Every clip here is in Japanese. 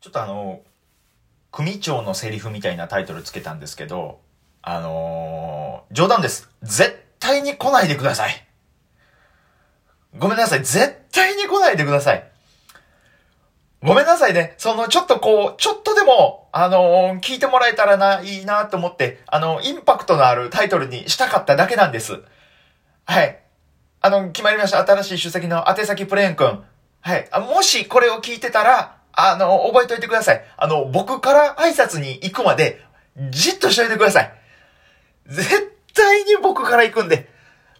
ちょっとあの、組長のセリフみたいなタイトルつけたんですけど、あのー、冗談です。絶対に来ないでください。ごめんなさい。絶対に来ないでください。ごめんなさいね。その、ちょっとこう、ちょっとでも、あのー聞いてもらえたらな、いいなと思って、あの、インパクトのあるタイトルにしたかっただけなんです。はい。あの、決まりました。新しい主席の宛先プレーン君。はい。あもしこれを聞いてたら、あの、覚えておいてください。あの、僕から挨拶に行くまで、じっとしといてください。絶対に僕から行くんで、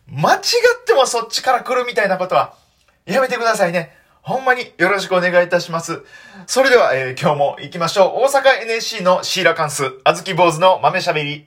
間違ってもそっちから来るみたいなことは、やめてくださいね。ほんまによろしくお願いいたします。それでは、えー今日も行きましょう。大阪 NSC のシーラカンス、あずき坊主の豆しゃべり。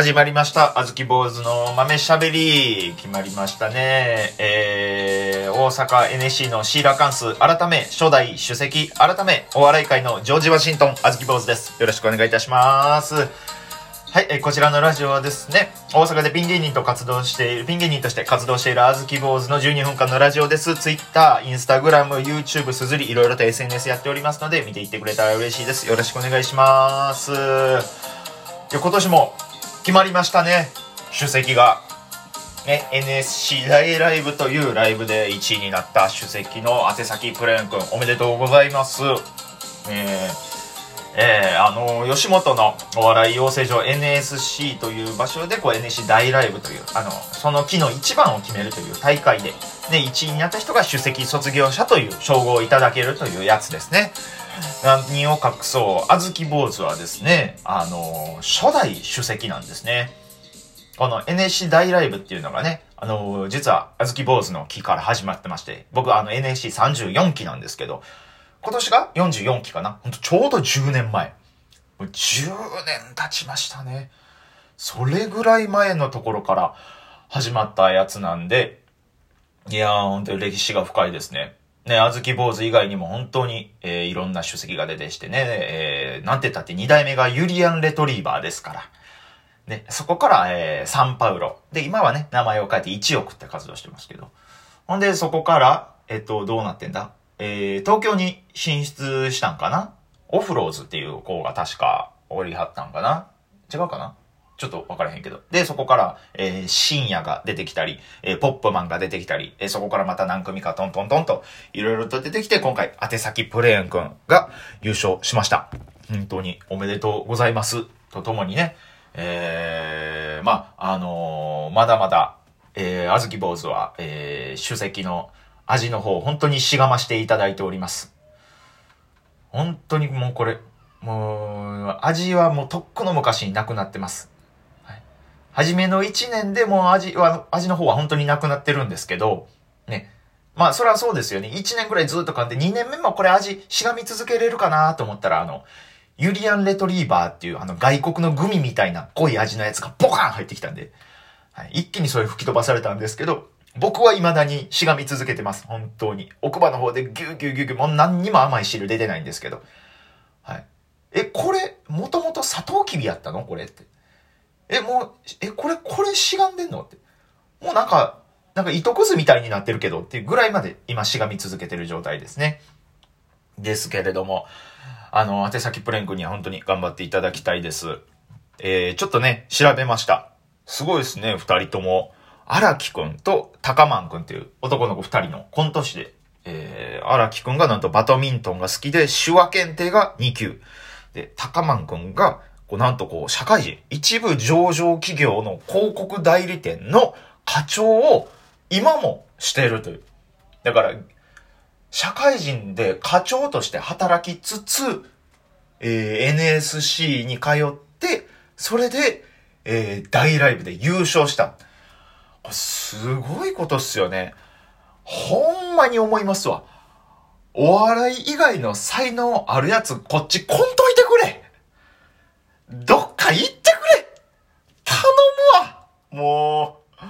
始まりました。あずき坊主の豆しゃべり。決まりましたね。えー、大阪 NSC のシーラカンス、改め、初代主席、改め、お笑い界のジョージ・ワシントン、あずき坊主です。よろしくお願いいたします。はい、えーこちらのラジオはですね、大阪でピン芸人と活動している、ピン芸人として活動しているあずき坊主の12分間のラジオです。Twitter、Instagram、YouTube、すずり、いろいろと SNS やっておりますので、見ていってくれたら嬉しいです。よろしくお願いします。今年も決まりましたね。主席が。ね、NSC 大ライブというライブで1位になった主席の宛先プレーン君、おめでとうございます。えーえーあの吉本のお笑い養成所 NSC という場所でこう NSC 大ライブというあのその木の一番を決めるという大会で、ね、1位になった人が首席卒業者という称号をいただけるというやつですね何を隠そうあずき坊主はですねあの初代首席なんですねこの NSC 大ライブっていうのがね、あの実は、あずき坊主の期から始まってまして、僕あの NSC34 期なんですけど、今年が44期かなほんとちょうど10年前。もう10年経ちましたね。それぐらい前のところから始まったやつなんで、いやー、本当に歴史が深いですね。ね、あずき坊主以外にも本当に、えーいろんな主席が出てきてね、えーなんて言ったって2代目がユリアン・レトリーバーですから。ね、そこから、えーサンパウロ。で、今はね、名前を変えて1億って活動してますけど。ほんで、そこから、えっと、どうなってんだ？えー東京に進出したんかな？オフローズっていう子が確か、おりはったんかな？違うかな？ちょっと分からへんけど。で、そこから、えー深夜が出てきたり、えーポップマンが出てきたり、えーそこからまた何組かトントントンと、いろいろと出てきて、今回、宛先プレーンくんが優勝しました。本当におめでとうございます。とともにね、えー、まあ、あのーまだまだ、えー、あずき坊主は、えー、主席の味の方、本当にしがましていただいております。本当にもうこれ、もう、味はもうとっくの昔になくなってます。初めの1年でもう味は、味の方は本当になくなってるんですけど、ね。まあ、それはそうですよね。1年くらいずっと噛んで、2年目もこれ味しがみ続けれるかなと思ったら、あの、ユリアン・レトリーバーっていうあの外国のグミみたいな濃い味のやつがボカン入ってきたんで、はい、一気にそれ吹き飛ばされたんですけど、僕は未だにしがみ続けてます。本当に。奥歯の方でギューギューギューギュー、もう何にも甘い汁出てないんですけど。はい。え、これ、もともとサトウキビやったの？これって。え、もう、え、これ、これしがんでんの？って。もうなんか、なんか糸くずみたいになってるけどっていうぐらいまで今しがみ続けてる状態ですね。ですけれども、あの、宛先プレンクには本当に頑張っていただきたいです。えー、ちょっとね、調べました。すごいですね、二人とも。荒木くんと高マンくんっていう男の子二人のコント師で、えー、荒木くんがなんとバドミントンが好きで、手話検定が2級。で、高マンくんが、こうなんとこう、社会人、一部上場企業の広告代理店の課長を今もしているという。だから、社会人で課長として働きつつ、えー NSC に通って、それで、えー大ライブで優勝した。すごいことっすよね。ほんまに思いますわ。お笑い以外の才能あるやつ、こっち来んといてくれどっか行ってくれ頼むわもう、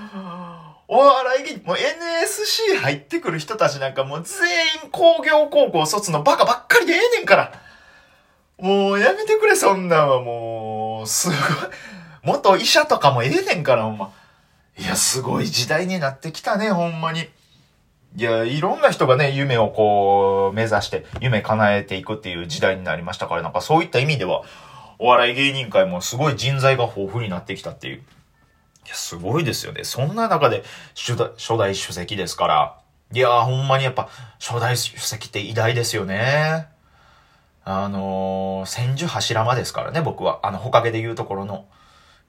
お笑い芸人、もう NSC 入ってくる人たちなんかもう全員工業高校卒のバカばっかりでええねんから。もうやめてくれ、そんなんはもう、すごい。元医者とかもええねんから、ほんま。いや、すごい時代になってきたね、ほんまに。いや、いろんな人がね、夢をこう、目指して、夢叶えていくっていう時代になりましたから、なんかそういった意味では、お笑い芸人界もすごい人材が豊富になってきたっていう。や、すごいですよね。そんな中で、初代、初代主席ですから。いやーほんまにやっぱ、初代主席って偉大ですよね。あのー、千住柱間ですからね、僕は。あの、ほかげで言うところの、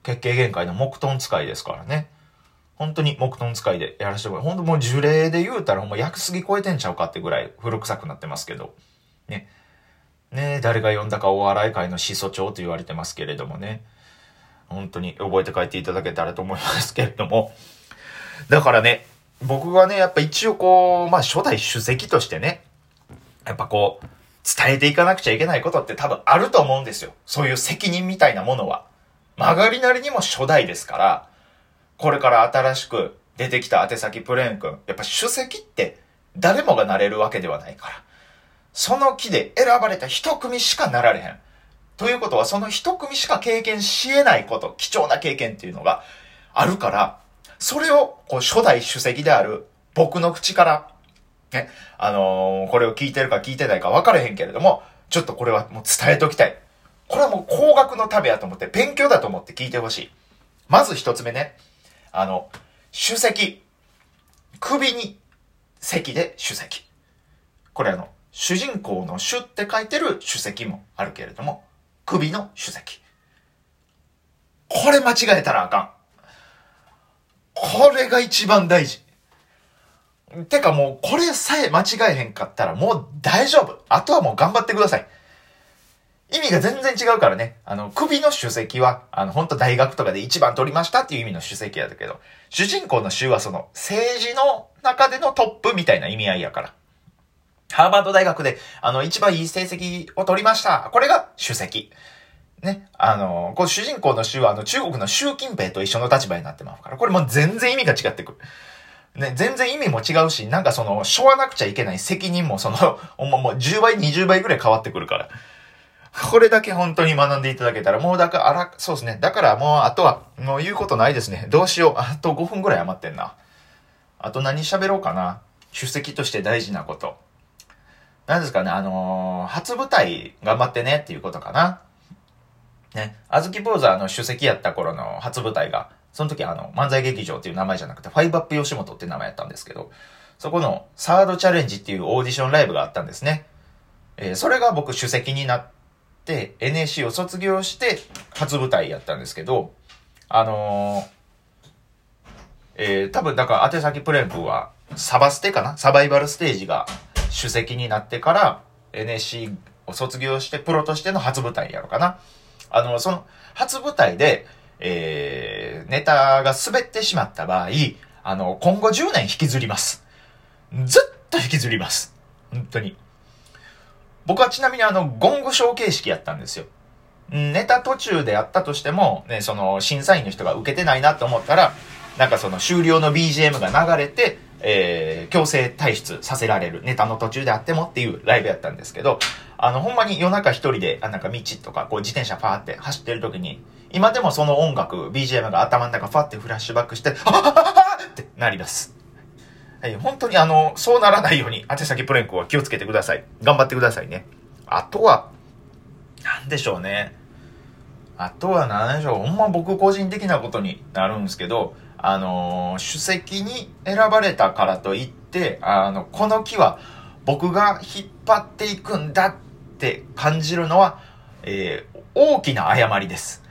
結形限界の木遁使いですからね。本当に木遁使いでやらせてもらう。本当もう樹齢で言うたらほんま薬杉超えてんちゃうかってぐらい古臭くなってますけど。ね。ね誰が呼んだかお笑い界の始祖長と言われてますけれどもね。本当に覚えて帰っていただけたらと思いますけれども。だからね、僕はね、やっぱ一応こう、まあ初代主席としてね、やっぱこう、伝えていかなくちゃいけないことって多分あると思うんですよ。そういう責任みたいなものは。曲がりなりにも初代ですから、これから新しく出てきた宛先プレーン君、やっぱ主席って誰もがなれるわけではないから。その木で選ばれた一組しかなられへん。ということは、その一組しか経験し得ないこと、貴重な経験っていうのがあるから、それをこう初代主席である僕の口からね、あのー、これを聞いてるか聞いてないか分からへんけれども、ちょっとこれはもう伝えておきたい。これはもう高額の旅やと思って、勉強だと思って聞いてほしい。まず一つ目ね、あの、主席。首に席で主席。これあの、主人公の主って書いてる主席もあるけれども、首の主席。これ間違えたらあかん。これが一番大事。てかもう、これさえ間違えへんかったらもう大丈夫。あとはもう頑張ってください。意味が全然違うからね。あの、首の主席は、あの、本当大学とかで一番取りましたっていう意味の主席やだけど、主人公の主はその、政治の中でのトップみたいな意味合いやから。ハーバード大学で、あの、一番いい成績を取りました。これが主席。ね。あの、こう主人公の主は、あの、中国の習近平と一緒の立場になってますから、これも全然意味が違ってくる。ね、全然意味も違うし、なんかその、しょわなくちゃいけない責任もその、ほんまもう10倍、20倍ぐらい変わってくるから。これだけ本当に学んでいただけたら、もうだから、あら、そうですね。だからもう、あとは、もう言うことないですね。どうしよう。あと5分ぐらい余ってんな。あと何喋ろうかな。出席として大事なこと。何ですかね、あのー、初舞台頑張ってねっていうことかな。ね。あずき坊主はあの、主席やった頃の初舞台が、その時あの、漫才劇場っていう名前じゃなくて、ファイブアップ吉本って名前やったんですけど、そこのサードチャレンジっていうオーディションライブがあったんですね。えー、それが僕主席になって、NSC を卒業して初舞台やったんですけど、あのー、えー、多分だから宛先プレンプはサバステかな？サバイバルステージが主席になってから NSC を卒業してプロとしての初舞台やろうかな。あの、その初舞台で、えー、ネタが滑ってしまった場合、あの、今後10年引きずります。ずっと引きずります。本当に。僕はちなみにあの、ゴングショー形式やったんですよ。ネタ途中でやったとしても、ね、その、審査員の人が受けてないなと思ったら、なんかその終了の BGM が流れて、えー、強制退出させられる。ネタの途中であってもっていうライブやったんですけど、あの、ほんまに夜中一人で、あ、なんか道とか、こう自転車ファーって走ってる時に、今でもその音楽、BGM が頭の中ファーってフラッシュバックして、ははははってなります。はい、本当にあの、そうならないように、宛先プレンクは気をつけてください。頑張ってくださいね。あとは、なんでしょうね。あとは何でしょう。ほんま僕個人的なことになるんですけど、あのー、主席に選ばれたからといって、あの、この木は僕が引っ張っていくんだって感じるのは、えー、大きな誤りです。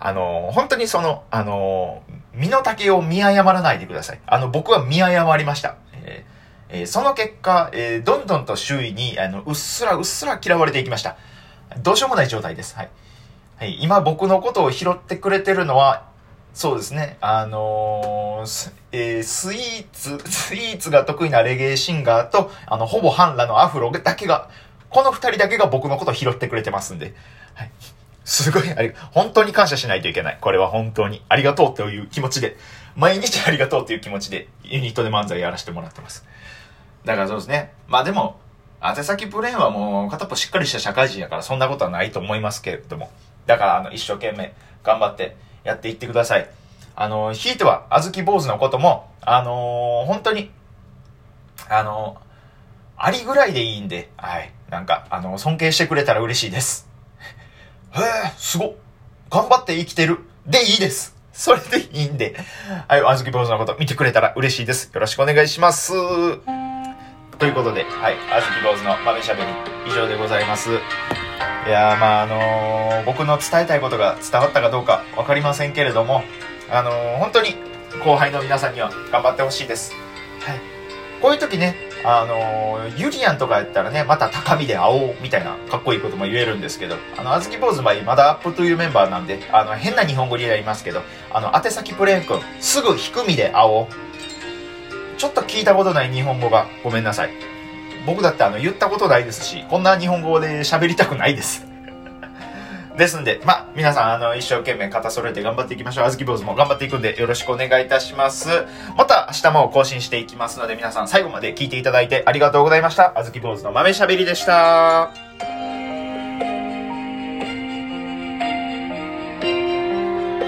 あの、本当にその、あの、身の丈を見誤らないでください。あの、僕は見誤りました。えーえー、その結果、えー、どんどんと周囲に、あの、うっすらうっすら嫌われていきました。どうしようもない状態です。はい。はい、今僕のことを拾ってくれてるのは、そうですね、あのー、えー、スイーツ、スイーツが得意なレゲエシンガーと、あの、ほぼ半裸のアフロだけが、この二人だけが僕のことを拾ってくれてますんで、はい。すごいあり、本当に感謝しないといけない。これは本当に。ありがとうという気持ちで、毎日ありがとうという気持ちで、ユニットで漫才やらせてもらってます。だからそうですね。まあでも、宛先プレーンはもう片っぽしっかりした社会人やからそんなことはないと思いますけれども。だからあの一生懸命頑張ってやっていってください。あの、ひいては、あずき坊主のことも、あのー、本当に、あのー、ありぐらいでいいんで、はい。なんか、あの、尊敬してくれたら嬉しいです。へえ、すご頑張って生きてる。でいいです。それでいいんで、はい、あずき坊主のこと見てくれたら嬉しいです。よろしくお願いします。ということで、はい、あずき坊主の豆しゃべり、以上でございます。いやまああのー、僕の伝えたいことが伝わったかどうか分かりませんけれども、あのー、本当に後輩の皆さんには頑張ってほしいです。はい。こういう時ね、あのー、ユリアンとかやったらね、また高みで会おうみたいなかっこいいことも言えるんですけど、あの、あずき坊主の場合、まだアップというメンバーなんで、あの、変な日本語になりますけど、あの、宛先プレーン君、すぐ低みで会おう。ちょっと聞いたことない日本語がごめんなさい。僕だってあの、言ったことないですし、こんな日本語で喋りたくないです。ですんで、まあ、皆さん、あの、一生懸命肩揃えて頑張っていきましょう。あずき坊主も頑張っていくんで、よろしくお願いいたします。また、明日も更新していきますので、皆さん最後まで聞いていただいてありがとうございました。あずき坊主の豆しゃべりでした。